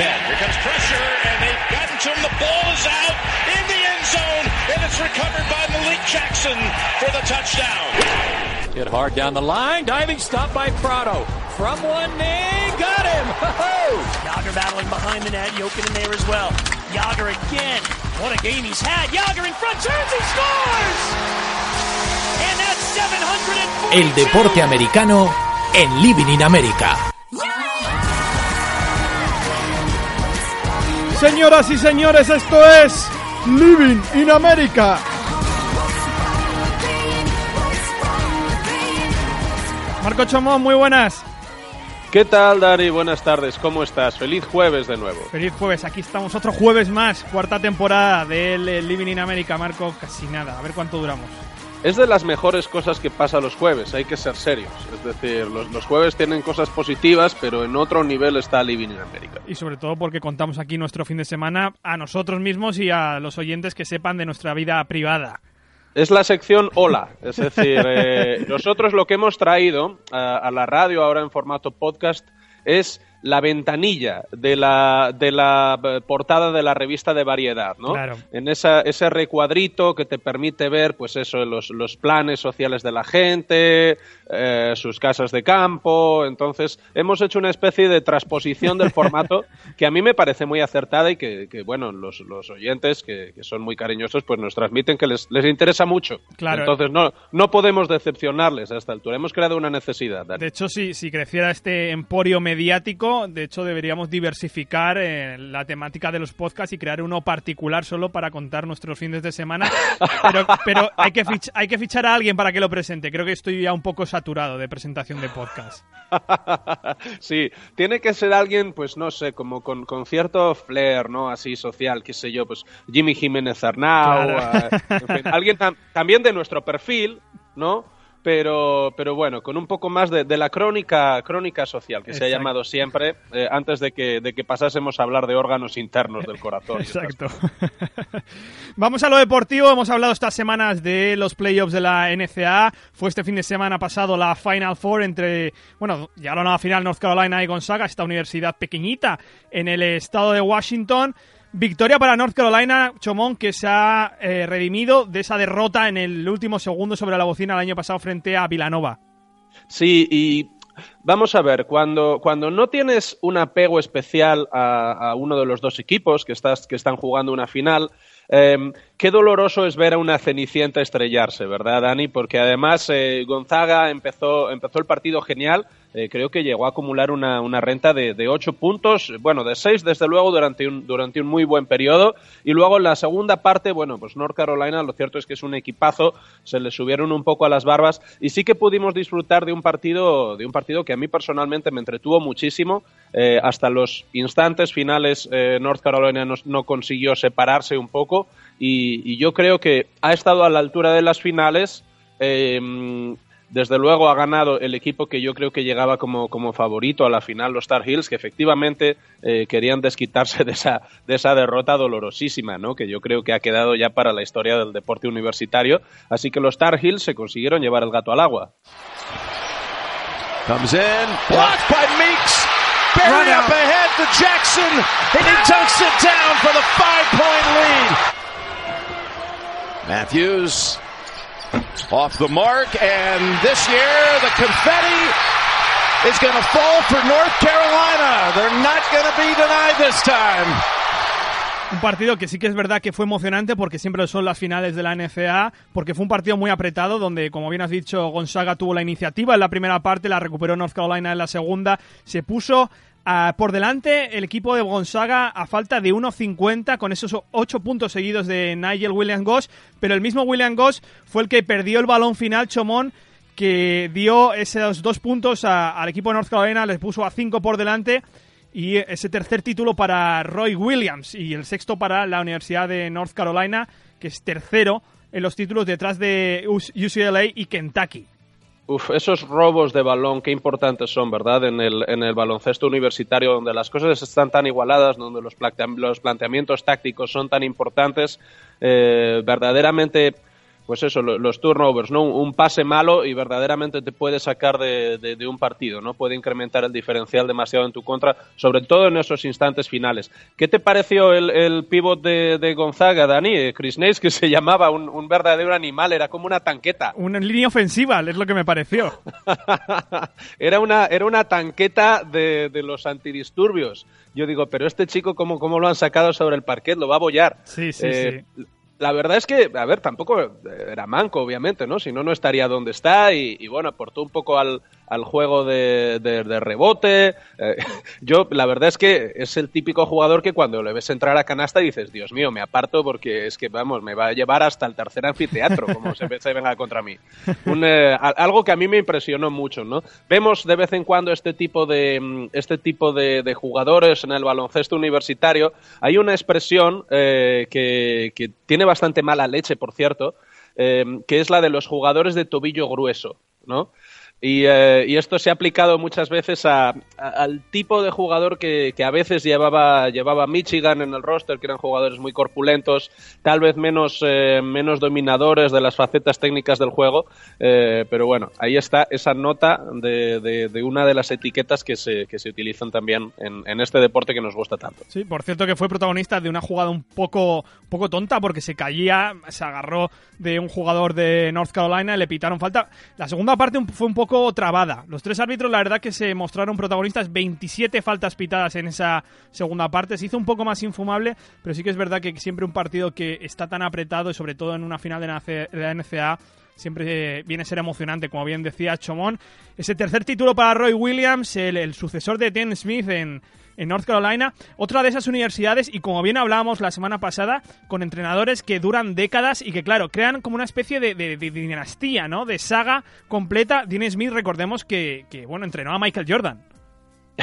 Here comes pressure, and they've gotten to him. The ball is out in the end zone, and it's recovered by Malik Jackson for the touchdown. Hit hard down the line. Diving stop by Prado. From one knee. Got him. Ho-ho! Yager battling behind the net. Jokin in there as well. Yager again. What a game he's had. Yager in front. Turns. He scores. And that's 740. El deporte americano en Living in America. Señoras y señores, esto es Living in America. Marco Chomón, muy buenas. ¿Qué tal, Dari? Buenas tardes, ¿cómo estás? Feliz jueves de nuevo. Feliz jueves, aquí estamos otro jueves más, cuarta temporada del eh, Living in America, Marco, casi nada, a ver cuánto duramos. Es de las mejores cosas que pasa los jueves, hay que ser serios. Es decir, los, los jueves tienen cosas positivas, pero en otro nivel está Living in America. Y sobre todo porque contamos aquí nuestro fin de semana a nosotros mismos y a los oyentes que sepan de nuestra vida privada. Es la sección Hola, es decir, eh, nosotros lo que hemos traído a, a la radio ahora en formato podcast es la ventanilla de la, de la eh, portada de la revista de variedad, ¿no? Claro. En esa, ese recuadrito que te permite ver, pues eso, los, los planes sociales de la gente, eh, sus casas de campo. Entonces, hemos hecho una especie de transposición del formato que a mí me parece muy acertada y que, que, bueno, los, los oyentes, que, que son muy cariñosos, pues nos transmiten que les, les interesa mucho. Claro. Entonces, no, no podemos decepcionarles a esta altura. Hemos creado una necesidad. Dani. De hecho, si, si creciera este emporio mediático, de hecho deberíamos diversificar eh, la temática de los podcasts y crear uno particular solo para contar nuestros fines de semana. Pero, pero hay, que fich- hay que fichar a alguien para que lo presente. Creo que estoy ya un poco saturado de presentación de podcast. sí, tiene que ser alguien, pues no sé, como con, con cierto flair, ¿no? Así social, qué sé yo, pues Jimmy Jiménez Arnau, Claro. eh, en fin, alguien tam- también de nuestro perfil, ¿no? Pero, pero bueno, con un poco más de, de la crónica, crónica social, que se ha llamado siempre, eh, antes de que, de que pasásemos a hablar de órganos internos del corazón. Exacto. Vamos a lo deportivo. Hemos hablado estas semanas de los playoffs de la NCAA. Fue este fin de semana pasado la Final Four entre, bueno, llegaron a la final North Carolina y Gonzaga, esta universidad pequeñita en el estado de Washington. Victoria para North Carolina, Chomón, que se ha eh, redimido de esa derrota en el último segundo sobre la bocina el año pasado frente a Villanova. Sí, y vamos a ver, cuando, cuando no tienes un apego especial a, uno de los dos equipos que, estás, que están jugando una final, eh, qué doloroso es ver a una cenicienta estrellarse, ¿verdad, Dani? Porque además eh, Gonzaga empezó, empezó el partido genial. eh, creo que llegó a acumular una, renta de, de 8 puntos, bueno, de 6 desde luego durante un, durante un muy buen periodo. Y luego en la segunda parte, bueno, pues North Carolina, lo cierto es que es un equipazo, se le subieron un poco a las barbas y sí que pudimos disfrutar de un partido, de un partido que a mí personalmente me entretuvo muchísimo. Eh, hasta los instantes finales North Carolina no consiguió separarse un poco y, y yo creo que ha estado a la altura de las finales. eh, desde luego ha ganado el equipo que yo creo que llegaba como, como favorito a la final, los Tar Heels, que efectivamente eh, querían desquitarse de esa, de esa derrota dolorosísima, ¿no? que yo creo que ha quedado ya para la historia del deporte universitario. Así que los Tar Heels se consiguieron llevar el gato al agua. Comes in, blocked by Meeks. Buried up ahead to Jackson, and he dunks it down for the five-point lead. Matthews off the mark, and this year the confetti is going to fall for North Carolina. They're not going to be denied this time. Un partido que sí que es verdad que fue emocionante porque siempre son las finales de la NCAA, porque fue un partido muy apretado donde, como bien has dicho, Gonzaga tuvo la iniciativa en la primera parte, la recuperó North Carolina en la segunda, se puso Por delante, el equipo de Gonzaga a falta de 1.50 con esos 8 puntos seguidos de Nigel Williams Goss, pero el mismo William Goss fue el que perdió el balón final, Chomón, que dio esos dos puntos al equipo de North Carolina, les puso a 5 por delante y ese tercer título para Roy Williams y el sexto para la Universidad de North Carolina, que es tercero en los títulos detrás de UCLA y Kentucky. Uf, esos robos de balón, qué importantes son, ¿verdad? En el, en el baloncesto universitario, donde las cosas están tan igualadas, donde los, planteamientos tácticos son tan importantes, eh, verdaderamente pues eso, los turnovers, ¿no? Un pase malo y verdaderamente te puede sacar de, un partido, ¿no? Puede incrementar el diferencial demasiado en tu contra, sobre todo en esos instantes finales. ¿Qué te pareció el, el pivot de, Gonzaga, Dani? Eh, Chris Nace, que se llamaba un, verdadero animal, era como una tanqueta. Una línea ofensiva, es lo que me pareció. era, una, era una tanqueta de, los antidisturbios. Yo digo, pero este chico, ¿cómo, ¿cómo lo han sacado sobre el parquet? Lo va a bollar. Sí, sí, eh, sí la verdad es que, a ver, tampoco era manco, obviamente, ¿no? Si no, no estaría donde está y, y bueno, aportó un poco al, al juego de, de, rebote. Eh, yo, la verdad es que es el típico jugador que cuando le ves entrar a canasta dices, Dios mío, me aparto porque es que, vamos, me va a llevar hasta el tercer anfiteatro, como se, se venga contra mí. Eh, algo que a mí me impresionó mucho, ¿no? Vemos de vez en cuando este tipo de, mm, este tipo de, jugadores en el baloncesto universitario. Hay una expresión eh, que, que tiene bastante mala leche, por cierto, que es la de los jugadores de tobillo grueso, ¿no? Eh, y, esto se ha aplicado muchas veces al tipo de jugador que, a veces llevaba, llevaba Michigan en el roster, que eran jugadores muy corpulentos, tal vez menos, eh, menos dominadores de las facetas técnicas del juego. Eh, pero bueno, ahí está esa nota de, una de las etiquetas que se, que se utilizan también en, este deporte que nos gusta tanto. Sí, por cierto que fue protagonista de una jugada un poco, poco tonta porque se caía, se agarró de un jugador de North Carolina y le pitaron falta. La segunda parte fue un poco trabada. Los tres árbitros, la verdad, que se mostraron protagonistas. 27 faltas pitadas en esa segunda parte. Se hizo un poco más infumable, pero sí que es verdad que siempre un partido que está tan apretado y sobre todo en una final de la NCA siempre viene a ser emocionante, como bien decía Chomón. Ese tercer título para Roy Williams, el, sucesor de Ten Smith en, en North Carolina, otra de esas universidades y como bien hablábamos la semana pasada, con entrenadores que duran décadas y que claro, crean como una especie de, dinastía, ¿no? De saga completa. Dean Smith, recordemos que, que bueno, entrenó a Michael Jordan.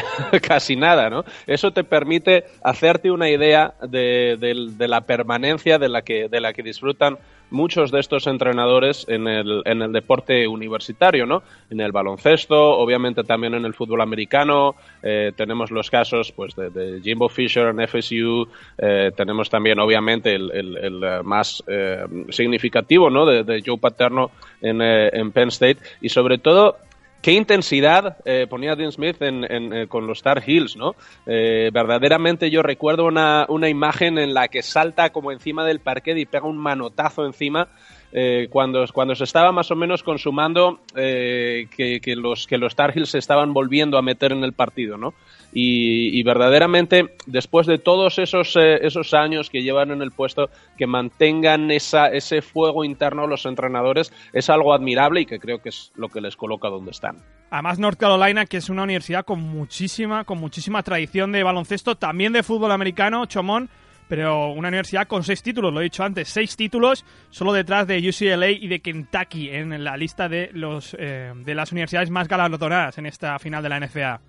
casi nada, ¿no? Eso te permite hacerte una idea de, la permanencia de la, que, de la que disfrutan muchos de estos entrenadores en el, en el deporte universitario, ¿no? En el baloncesto, obviamente también en el fútbol americano, eh, tenemos los casos pues de, Jimbo Fisher en FSU, eh, tenemos también obviamente el, el, más eh, significativo, ¿no? De, Joe Paterno en, en Penn State y sobre todo qué intensidad eh, ponía Dean Smith eh, con los Star Hills, ¿no? Eh, verdaderamente yo recuerdo una, una, imagen en la que salta como encima del parquet y pega un manotazo encima cuando, cuando se estaba más o menos consumando que, que, los, que los Tar Heels se estaban volviendo a meter en el partido, ¿no? Y, verdaderamente, después de todos esos, esos años que llevan en el puesto, que mantengan esa, ese fuego interno los entrenadores es algo admirable y que creo que es lo que les coloca donde están. Además, North Carolina, que es una universidad con muchísima, con muchísima tradición de baloncesto, también de fútbol americano, Chomón, pero una universidad con seis títulos, lo he dicho antes, seis títulos, solo detrás de UCLA y de Kentucky en la lista de, los, eh, de las universidades más galardonadas en esta final de la NCAA.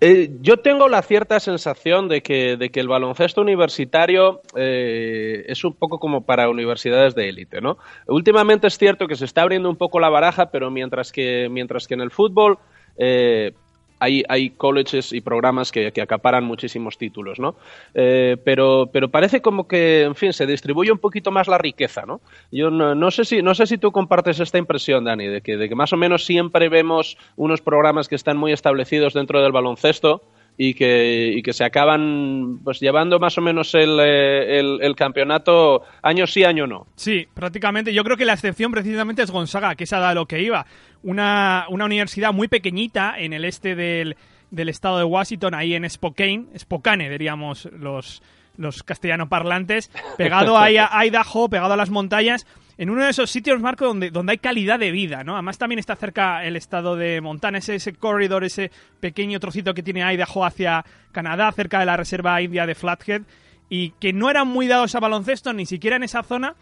Eh, yo tengo la cierta sensación de que, de que el baloncesto universitario eh, es un poco como para universidades de élite, ¿no? Últimamente es cierto que se está abriendo un poco la baraja, pero mientras que, mientras que en el fútbol eh, hay, hay colleges y programas que, acaparan muchísimos títulos, ¿no? Eh, pero, pero parece como que, en fin, se distribuye un poquito más la riqueza, ¿no? Yo no, sé, si, no sé si tú compartes esta impresión, Dani, de que, de que más o menos siempre vemos unos programas que están muy establecidos dentro del baloncesto, y que, y que se acaban pues llevando más o menos el, eh, el, campeonato año sí, año no. Sí, prácticamente. Yo creo que la excepción precisamente es Gonzaga, que es a lo que iba. Una, una universidad muy pequeñita en el este del, del estado de Washington, ahí en Spokane, Spokane diríamos los, los castellano parlantes, pegado ahí a Idaho, pegado a las montañas en uno de esos sitios, Marco, donde, donde hay calidad de vida, ¿no? Además también está cerca el estado de Montana, ese, ese corredor, ese pequeño trocito que tiene Idaho hacia Canadá, cerca de la reserva india de Flathead, y que no eran muy dados a baloncesto, ni siquiera en esa zona,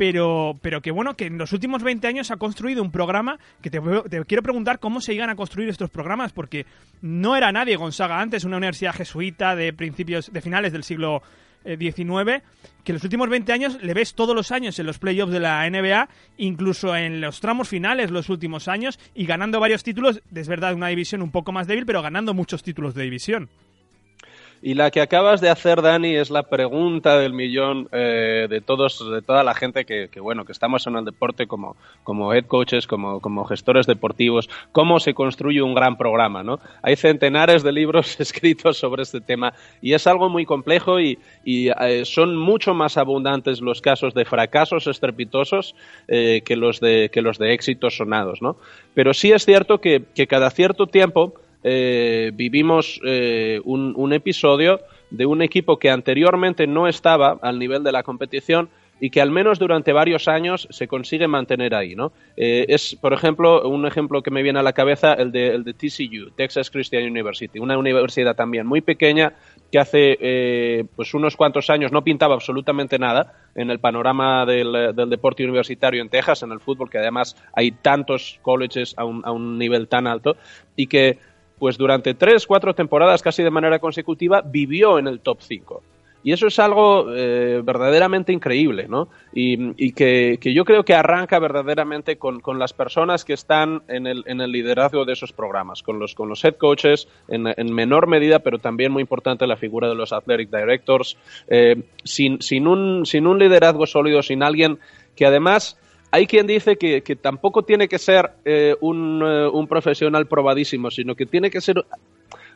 pero, pero que bueno, que en los últimos 20 años ha construido un programa que te, quiero preguntar cómo se llegan a construir estos programas, porque no era nadie Gonzaga antes, una universidad jesuita de principios, de finales del siglo XIX, que en los últimos 20 años le ves todos los años en los playoffs de la NBA, incluso en los tramos finales los últimos años, y ganando varios títulos, es verdad, una división un poco más débil, pero ganando muchos títulos de división. Y la que acabas de hacer, Dani, es la pregunta del millón eh, de todos, de toda la gente que, que, bueno, que estamos en el deporte como, como head coaches, como, como gestores deportivos, cómo se construye un gran programa, ¿no? Hay centenares de libros escritos sobre este tema y es algo muy complejo y, eh, son mucho más abundantes los casos de fracasos estrepitosos eh, que los de que los de éxitos sonados, ¿no? Pero sí es cierto que cada cierto tiempo eh, vivimos eh, un, episodio de un equipo que anteriormente no estaba al nivel de la competición y que al menos durante varios años se consigue mantener ahí, ¿no? Eh, es, por ejemplo, un ejemplo que me viene a la cabeza, el de, el de TCU, Texas Christian University, una universidad también muy pequeña que hace eh, pues unos cuantos años no pintaba absolutamente nada en el panorama del, del, deporte universitario en Texas, en el fútbol, que además hay tantos colleges a un, a un nivel tan alto, y que pues durante tres, cuatro temporadas casi de manera consecutiva vivió en el top 5. Y eso es algo eh, verdaderamente increíble, ¿no? Y, que, que, yo creo que arranca verdaderamente con, con las personas que están en el, en el, liderazgo de esos programas, con los, con los head coaches en, en, menor medida, pero también muy importante la figura de los athletic directors. Eh, sin, sin, un, sin un liderazgo sólido, sin alguien que además hay quien dice que, que tampoco tiene que ser eh, un, uh, un, profesional probadísimo, sino que tiene que ser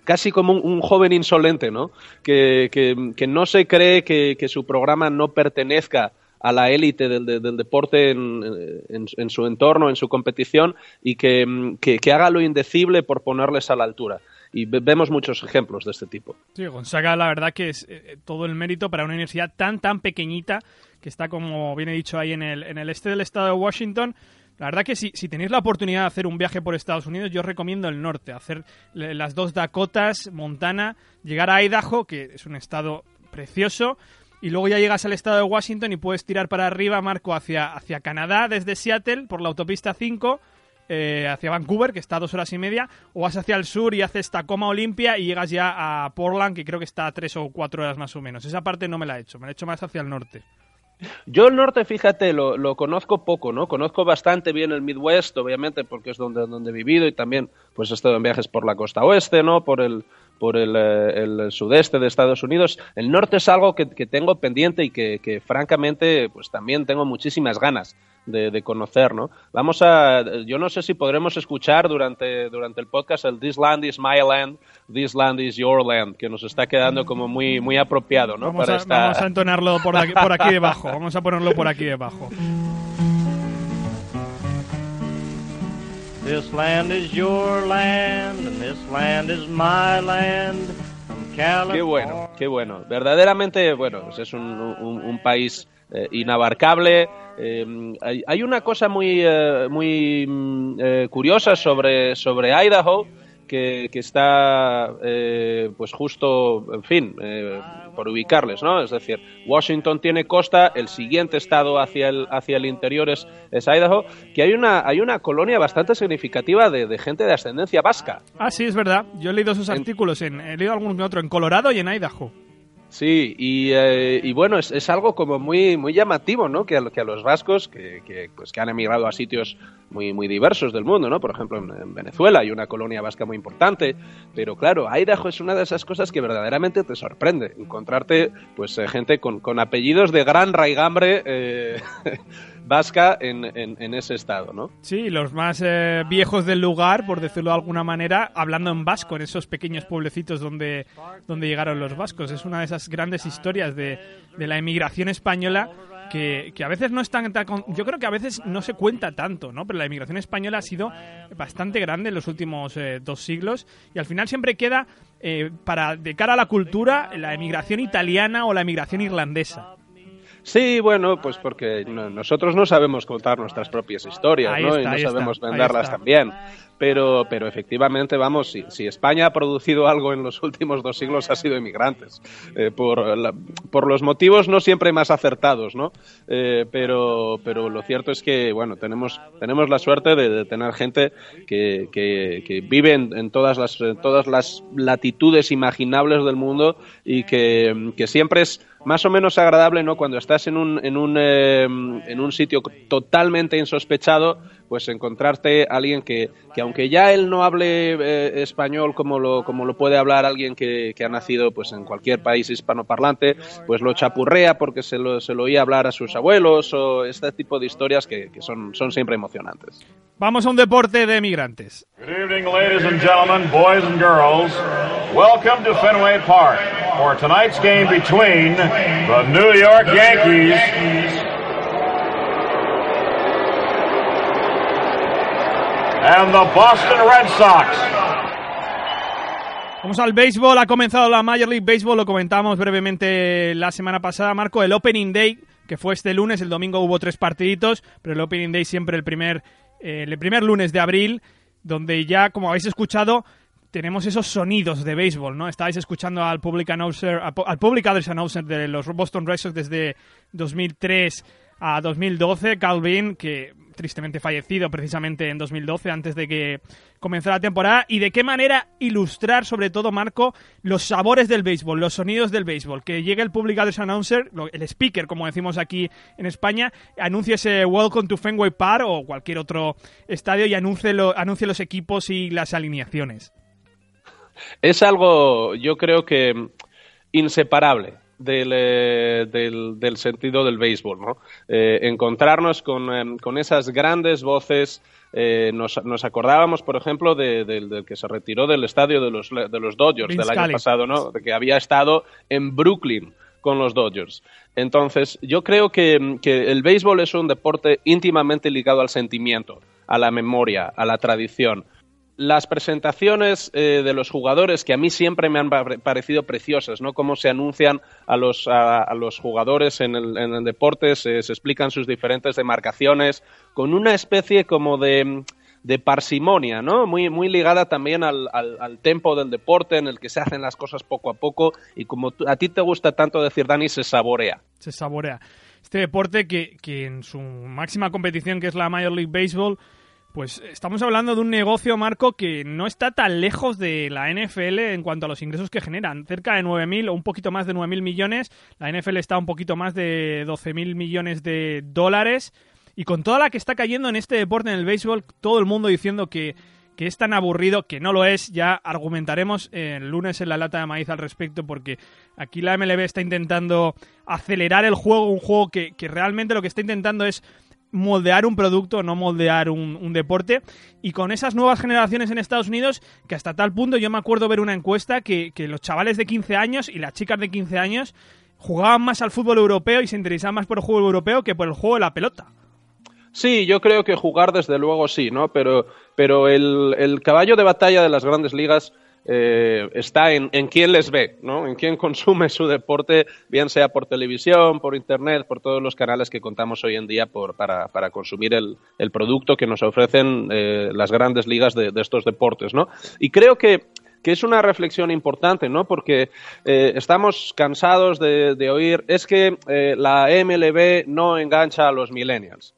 casi como un, joven insolente, ¿no? Que, que, que no se cree que, que, su programa no pertenezca a la élite del, del, deporte en, en, en, su entorno, en su competición, y que, que haga lo indecible por ponerles a la altura y vemos muchos ejemplos de este tipo. Sí, Gonzaga, la verdad que es eh, todo el mérito para una universidad tan, tan pequeñita que está, como bien he dicho, ahí en el, en el este del estado de Washington. La verdad que si, si tenéis la oportunidad de hacer un viaje por Estados Unidos, yo recomiendo el norte, hacer las dos Dakotas, Montana, llegar a Idaho, que es un estado precioso, y luego ya llegas al estado de Washington y puedes tirar para arriba, Marco, hacia, hacia Canadá desde Seattle por la autopista 5 eh, hacia Vancouver, que está a dos horas y media, o vas hacia el sur y haces Tacoma Olimpia y llegas ya a Portland, que creo que está a tres o cuatro horas más o menos. Esa parte no me la he hecho, me la he hecho más hacia el norte. Yo el norte, fíjate, lo, lo, conozco poco, ¿no? Conozco bastante bien el Midwest, obviamente, porque es donde, donde he vivido y también pues he estado en viajes por la costa oeste, ¿no? Por el, por el, eh, el, sudeste de Estados Unidos. El norte es algo que, que tengo pendiente y que, que, francamente, pues también tengo muchísimas ganas de, de, conocer, ¿no? Vamos a, yo no sé si podremos escuchar durante, durante el podcast el This Land is My Land, This Land is Your Land, que nos está quedando como muy, muy apropiado, ¿no? Vamos, Para a, esta... vamos a entonarlo por aquí, por aquí debajo, vamos a ponerlo por aquí debajo. This land is your land and this land is my land. Qué bueno, qué bueno. Verdaderamente, bueno, pues es un, un, un país eh, inabarcable. Eh, hay, hay, una cosa muy, eh, muy mm, curiosa sobre, sobre Idaho que, que está eh, pues justo, en fin, eh, por ubicarles, ¿no? Es decir, Washington tiene costa, el siguiente estado hacia el, hacia el interior es, es Idaho, que hay una, hay una colonia bastante significativa de, de, gente de ascendencia vasca. Ah, sí, es verdad. Yo he leído esos artículos, en, he leído algún otro en Colorado y en Idaho. Sí, y, eh, bueno, es, algo como muy, muy llamativo, ¿no? Que a, que a los vascos, que, pues, que han emigrado a sitios muy, muy diversos del mundo, ¿no? Por ejemplo, en, en, Venezuela hay una colonia vasca muy importante, pero claro, Idaho es una de esas cosas que verdaderamente te sorprende, encontrarte, pues, eh, gente con, con, apellidos de gran raigambre eh, vasca en, en, ese estado, ¿no? Sí, los más eh, viejos del lugar, por decirlo de alguna manera, hablando en vasco, en esos pequeños pueblecitos donde, donde llegaron los vascos. Es una de esas grandes historias de, de la emigración española que, que, a veces no es tan, Yo creo que a veces no se cuenta tanto, ¿no? Pero la inmigración española ha sido bastante grande en los últimos eh, dos siglos y al final siempre queda, eh, para de cara a la cultura, la emigración italiana o la emigración irlandesa. Sí, bueno, pues porque nosotros no sabemos contar nuestras propias historias, ¿no? y no sabemos venderlas también pero, pero efectivamente, vamos, si, si, España ha producido algo en los últimos dos siglos ha sido inmigrantes, eh, por, por los motivos no siempre más acertados, ¿no? Eh, pero, pero lo cierto es que, bueno, tenemos, tenemos la suerte de, tener gente que, que, vive en, todas, las, todas las latitudes imaginables del mundo y que, que siempre es más o menos agradable, ¿no? Cuando estás en un, en un, eh, en un sitio totalmente insospechado, pues encontrarte alguien que, que aunque ya él no hable eh, español como lo, como lo puede hablar alguien que, que, ha nacido pues en cualquier país hispanoparlante, pues lo chapurrea porque se lo, se lo oía hablar a sus abuelos o este tipo de historias que, que son, son siempre emocionantes. Vamos a un deporte de migrantes. Good evening, ladies and gentlemen, boys and girls. Welcome to Fenway Park for tonight's game between the New York Yankees. And the Boston Red Sox. Vamos al béisbol, ha comenzado la Major League Baseball, lo comentamos brevemente la semana pasada, Marco, el Opening Day, que fue este lunes, el domingo hubo tres partiditos, pero el Opening Day siempre el primer, eh, el primer lunes de abril, donde ya, como habéis escuchado, tenemos esos sonidos de béisbol, ¿no? Estáis escuchando al Public Announcer, al Public Address Announcer de los Boston Red Sox desde 2003 a 2012, Calvin, que tristemente fallecido precisamente en 2012, antes de que comenzara la temporada, y de qué manera ilustrar, sobre todo, Marco, los sabores del béisbol, los sonidos del béisbol. Que llegue el Public Address Announcer, el speaker, como decimos aquí en España, anuncie ese Welcome to Fenway Park o cualquier otro estadio y anuncie, lo, anuncie los equipos y las alineaciones. Es algo, yo creo que inseparable eh, del, del, sentido del béisbol, ¿no? Eh, encontrarnos con, em, con, esas grandes voces. Eh, nos, nos, acordábamos, por ejemplo, del de, que se retiró del estadio de los, de los Dodgers del año pasado, ¿no? De que había estado en Brooklyn con los Dodgers. Entonces, yo creo que, que el béisbol es un deporte íntimamente ligado al sentimiento, a la memoria, a la tradición las presentaciones eh, de los jugadores que a mí siempre me han parecido preciosas, ¿no? Cómo se anuncian a los, a, los jugadores en el, en el deporte, se, explican sus diferentes demarcaciones con una especie como de, de parsimonia, ¿no? Muy, muy ligada también al, al, tempo del deporte en el que se hacen las cosas poco a poco y como a ti te gusta tanto decir, Dani, se saborea. Se saborea. Este deporte que, que en su máxima competición, que es la Major League Baseball, pues estamos hablando de un negocio, Marco, que no está tan lejos de la NFL en cuanto a los ingresos que generan. Cerca de 9.000 o un poquito más de 9.000 millones. La NFL está un poquito más de 12.000 millones de dólares. Y con toda la que está cayendo en este deporte, en el béisbol, todo el mundo diciendo que, que es tan aburrido, que no lo es, ya argumentaremos el lunes en la lata de maíz al respecto, porque aquí la MLB está intentando acelerar el juego, un juego que, que realmente lo que está intentando es moldear un producto, no moldear un, deporte. Y con esas nuevas generaciones en Estados Unidos, que hasta tal punto yo me acuerdo ver una encuesta que, los chavales de 15 años y las chicas de 15 años jugaban más al fútbol europeo y se interesaban más por el juego europeo que por el juego de la pelota. Sí, yo creo que jugar desde luego sí, ¿no? Pero, pero el, el caballo de batalla de las grandes ligas eh, está en, en, quién les ve, ¿no? en quién consume su deporte, bien sea por televisión, por internet, por todos los canales que contamos hoy en día para, para, consumir el, el, producto que nos ofrecen eh, las grandes ligas de, estos deportes. ¿no? Y creo que, que es una reflexión importante, ¿no? Porque eh, estamos cansados de, de, oír, es que la MLB no engancha a los millennials.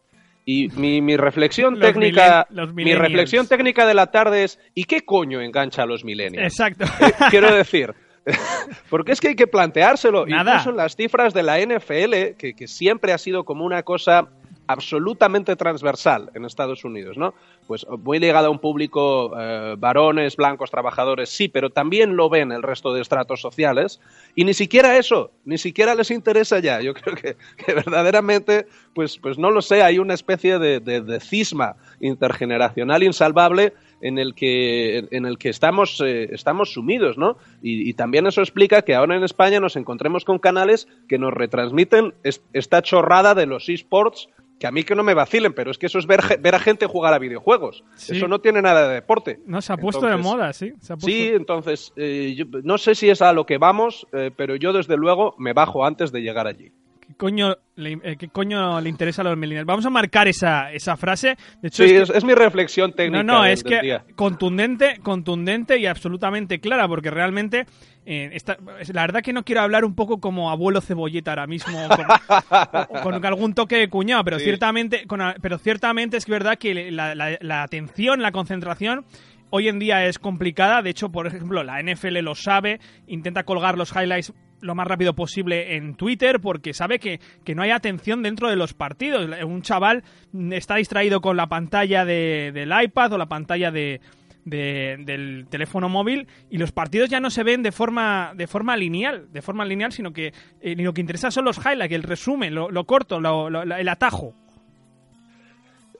Y mi, mi reflexión técnica, mi reflexión técnica de la tarde es ¿y qué coño engancha a los millennials? Exacto. Eh, quiero decir, porque es que hay que planteárselo. Nada. Incluso las cifras de la NFL, que, que siempre ha sido como una cosa absolutamente transversal en Estados Unidos, ¿no? Pues muy ligado a un público eh, varones, blancos, trabajadores, sí, pero también lo ven el resto de estratos sociales y ni siquiera eso, ni siquiera les interesa ya. Yo creo que, verdaderamente, pues, pues no lo sé, hay una especie de, de, cisma intergeneracional insalvable en el que, en el que estamos, eh, estamos sumidos, ¿no? Y, y, también eso explica que ahora en España nos encontremos con canales que nos retransmiten esta chorrada de los esports que a mí que no me vacilen, pero es que eso es ver, ver a gente jugar a videojuegos. Eso no tiene nada de deporte. No, se ha puesto de moda, sí. Sí, entonces, eh, no sé si es a lo que vamos, eh, pero yo desde luego me bajo antes de llegar allí. ¿Qué coño, le, eh, ¿Qué coño le interesa a los millennials? Vamos a marcar esa, esa frase. De hecho, sí, es, mi reflexión técnica. No, no, del, es del que día. contundente, contundente y absolutamente clara, porque realmente eh, esta, la verdad que no quiero hablar un poco como abuelo cebolleta ahora mismo, con, con algún toque de cuñado, pero Sí. ciertamente, con, pero ciertamente es verdad que la, la- la atención, la concentración hoy en día es complicada. De hecho, por ejemplo, la NFL lo sabe, intenta colgar los highlights lo más rápido posible en Twitter porque sabe que, que no hay atención dentro de los partidos. Un chaval está distraído con la pantalla de- del iPad o la pantalla de, de- del teléfono móvil y los partidos ya no se ven de forma de forma lineal, de forma lineal, sino que eh, lo que interesa son los highlights, el resumen, lo, lo corto, lo- lo- el atajo.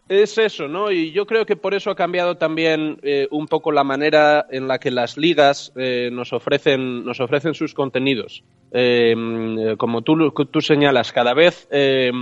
Es eso, ¿no? Y yo creo que por eso ha cambiado también eh, un poco la manera en la que las ligas eh, nos ofrecen nos ofrecen sus contenidos. Eh, mm, como tú, tú señalas, cada vez eh,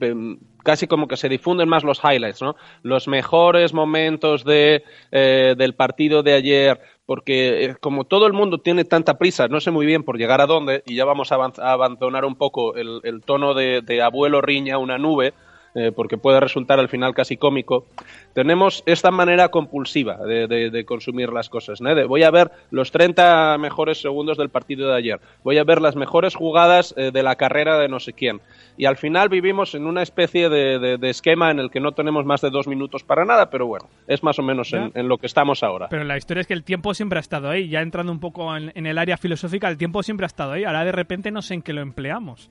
em, casi como que se difunden más los highlights, ¿no? Los mejores momentos de, eh, del partido de ayer, porque eh, como todo el mundo tiene tanta prisa, no sé muy bien por llegar a dónde, y ya vamos a, abandonar un poco el, el tono de, de abuelo riña una nube, eh, porque puede resultar al final casi cómico, tenemos esta manera compulsiva de, de- de consumir las cosas. ¿no? De, voy a ver los 30 mejores segundos del partido de ayer, voy a ver las mejores jugadas eh, de la carrera de no sé quién. Y al final vivimos en una especie de, esquema en el que no tenemos más de dos minutos para nada, pero bueno, es más o menos en, en lo que estamos ahora. Pero la historia es que el tiempo siempre ha estado ahí. Ya entrando un poco en, en el área filosófica, el tiempo siempre ha estado ahí. Ahora de repente no sé en qué lo empleamos.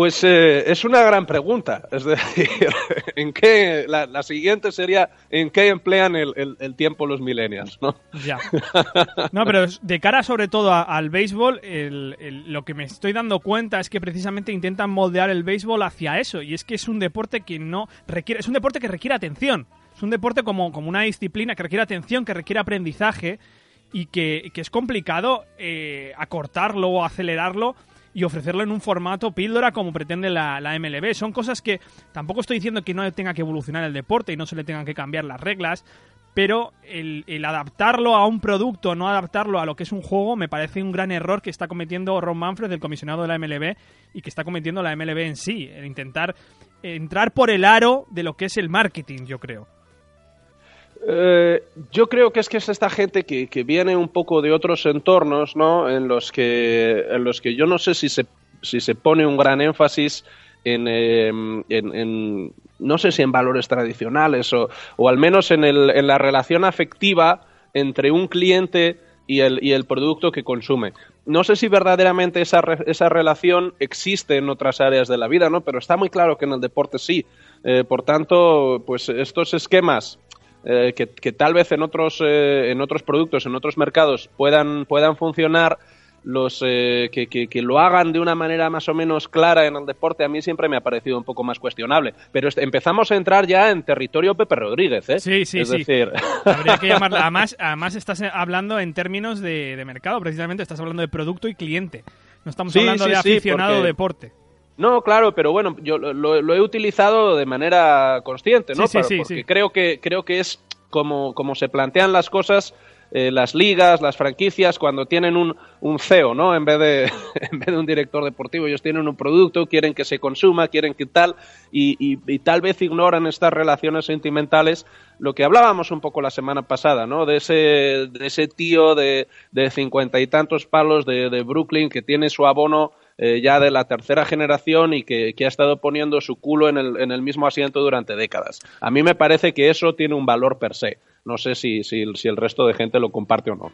Pues eh, es una gran pregunta. Es decir, ¿en qué, la, la siguiente sería ¿en qué emplean el, el- el tiempo los millennials? ¿no? Ya. No, pero de cara sobre todo al béisbol, el- lo que me estoy dando cuenta es que precisamente intentan moldear el béisbol hacia eso. Y es que es un deporte que no requiere. Es un deporte que requiere atención. Es un deporte como, como una disciplina que requiere atención, que requiere aprendizaje y que, que es complicado eh, acortarlo o acelerarlo y ofrecerlo en un formato píldora como pretende la, MLB. Son cosas que tampoco estoy diciendo que no tenga que evolucionar el deporte y no se le tengan que cambiar las reglas, pero el, el adaptarlo a un producto, no adaptarlo a lo que es un juego, me parece un gran error que está cometiendo Ron Manfred, el comisionado de la MLB, y que está cometiendo la MLB en sí, el intentar entrar por el aro de lo que es el marketing, yo creo. Eh, yo creo que es que es esta gente que, que viene un poco de otros entornos, ¿no? En los que, en los que yo no sé si se, si se pone un gran énfasis en, eh, en- en- no sé si en valores tradicionales o, o al menos en, el, en la relación afectiva entre un cliente y el, y el producto que consume. No sé si verdaderamente esa, esa relación existe en otras áreas de la vida, ¿no? Pero está muy claro que en el deporte sí. Eh, por tanto, pues estos esquemas eh, que, que tal vez en otros, eh, en otros productos, en otros mercados puedan, puedan funcionar, los eh, que, que- que lo hagan de una manera más o menos clara en el deporte, a mí siempre me ha parecido un poco más cuestionable. Pero est- empezamos a entrar ya en territorio Pepe Rodríguez, ¿eh? Sí, sí, es sí. decir, Habría que llamarla. Además, además estás hablando en términos de, de mercado, precisamente. Estás hablando de producto y cliente. No estamos Sí, hablando sí, de sí, aficionado porque- deporte. No, claro, pero bueno, yo lo, lo- he utilizado de manera consciente, ¿no? Sí, sí, Para- sí, porque creo que creo que es como, como se plantean las cosas eh, las ligas, las franquicias cuando tienen un, un CEO, ¿no? En vez de en vez de un director deportivo, ellos tienen un producto, quieren que se consuma, quieren que tal y, y- y tal vez ignoran estas relaciones sentimentales. Lo que hablábamos un poco la semana pasada, ¿no? De ese de ese tío de de cincuenta y tantos palos de, de Brooklyn que tiene su abono eh, ya de la tercera generación y que, que ha estado poniendo su culo en el, en el mismo asiento durante décadas. A mí me parece que eso tiene un valor per se. No sé si, si, si el resto de gente lo comparte o no.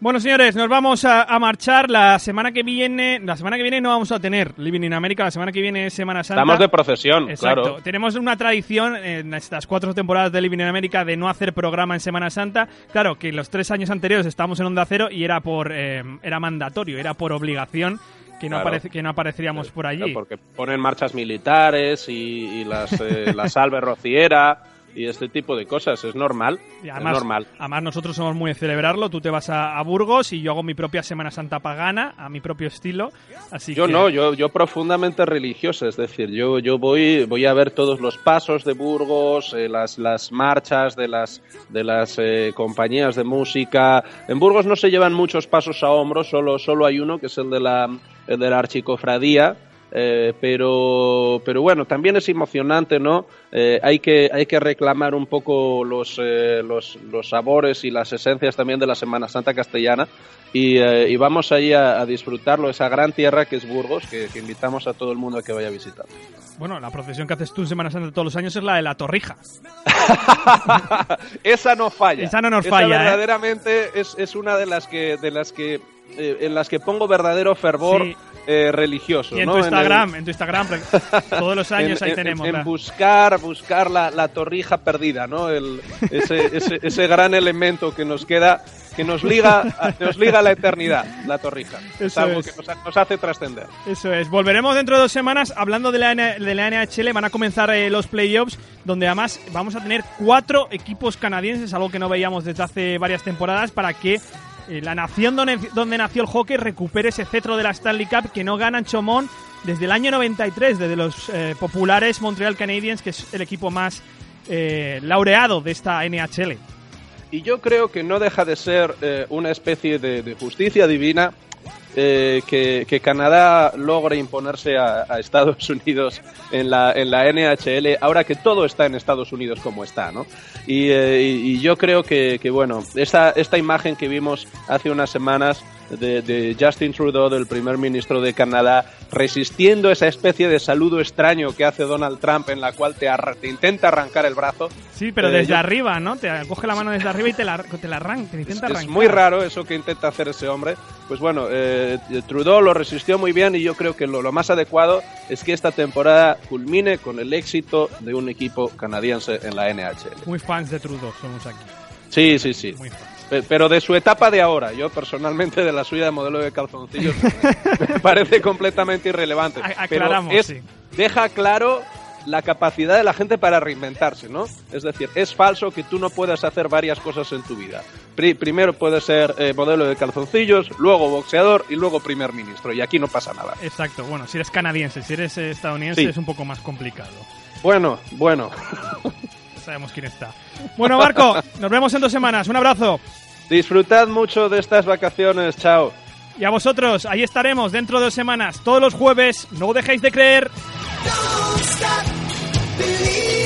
Bueno, señores, nos vamos a, a marchar la semana que viene. La semana que viene no vamos a tener Living in America. La semana que viene es Semana Santa. Estamos de procesión, Exacto. claro. Tenemos una tradición en estas cuatro temporadas de Living in America de no hacer programa en Semana Santa. Claro que los tres años anteriores estábamos en Onda Cero y era por eh, era mandatorio, era por obligación que no, Claro. que no apareceríamos por allí. Porque ponen marchas militares y, y las, eh, la salve rociera y este tipo de cosas. Es normal. Y es además, normal. además nosotros somos muy de celebrarlo. Tú te vas a, a Burgos y yo hago mi propia Semana Santa pagana, a mi propio estilo. Así Yo que- no, yo, yo profundamente religiosa, es decir, yo, yo voy, voy a ver todos los pasos de Burgos, eh, las, las marchas de las, de las eh, compañías de música. En Burgos no se llevan muchos pasos a hombros, solo, solo hay uno, que es el de la, de la archicofradía, Eh, pero, pero bueno, también es emocionante, ¿no? Eh, hay, que, hay que reclamar un poco los, eh, los, los, sabores y las esencias también de la Semana Santa castellana y, eh, y vamos ahí a, a, disfrutarlo, esa gran tierra que es Burgos, que, que, invitamos a todo el mundo a que vaya a visitar. Bueno, la procesión que haces tú en Semana Santa todos los años es la de la Torrija. Esa no falla. Esa no nos Esa falla. verdaderamente es, es una de las que, de las que eh, en las que pongo verdadero fervor Sí. eh, religioso. Y en ¿no? tu el- Instagram, en, tu Instagram, todos los años en, ahí en- tenemos. en la- buscar, buscar la, la torrija perdida, ¿no? El, ese, ese, ese gran elemento que nos queda, que nos liga, a- nos liga a la eternidad, la torrija. es Eso algo es. que nos, nos hace trascender. Eso es. Volveremos dentro de dos semanas hablando de la, de la NHL. Van a comenzar eh, los playoffs, donde además vamos a tener cuatro equipos canadienses, algo que no veíamos desde hace varias temporadas, para que eh, la nación donde, donde nació el hockey recupere ese cetro de la Stanley Cup que no ganan Chomón desde el año 93, desde los eh, populares Montreal Canadiens, que es el equipo más eh, laureado de esta NHL. Y yo creo que no deja de ser una especie de justicia divina eh, que, Canadá logre imponerse a, Estados Unidos en la, en la NHL, ahora que todo está en Estados Unidos como está, ¿no? Y, eh, y yo creo que, que, bueno, esta, esta imagen que vimos hace unas semanas de, de Justin Trudeau, del primer ministro de Canadá, resistiendo esa especie de saludo extraño que hace Donald Trump, en la cual te, intenta arrancar el brazo. Sí, pero Eh, desde yo- arriba, ¿no? Te coge la mano desde arriba y te la, te la arranca, te intenta es arrancar. muy raro eso que intenta hacer ese hombre. Pues bueno, eh, Trudeau lo resistió muy bien y yo creo que lo, lo más adecuado es que esta temporada culmine con el éxito de un equipo canadiense en la NHL. Muy fans de Trudeau somos aquí. Sí, sí, sí. Muy fans. Pe- Pero de su etapa de ahora, yo personalmente de la suya de modelo de calzoncillos me parece completamente irrelevante. A- Pero aclaramos, es- sí. deja claro la capacidad de la gente para reinventarse, ¿no? Es decir, es falso que tú no puedas hacer varias cosas en tu vida. Pri- primero puedes ser eh, modelo de calzoncillos, luego boxeador y luego primer ministro. Y aquí no pasa nada. Exacto, bueno, si eres canadiense, si eres eh, estadounidense Sí. es un poco más complicado. Bueno, bueno. Sabemos quién está. Bueno, Marco, nos vemos en dos semanas. Un abrazo. Disfrutad mucho de estas vacaciones. Chao. Y a vosotros, ahí estaremos dentro de dos semanas, todos los jueves. No dejéis de creer. Don't stop believing.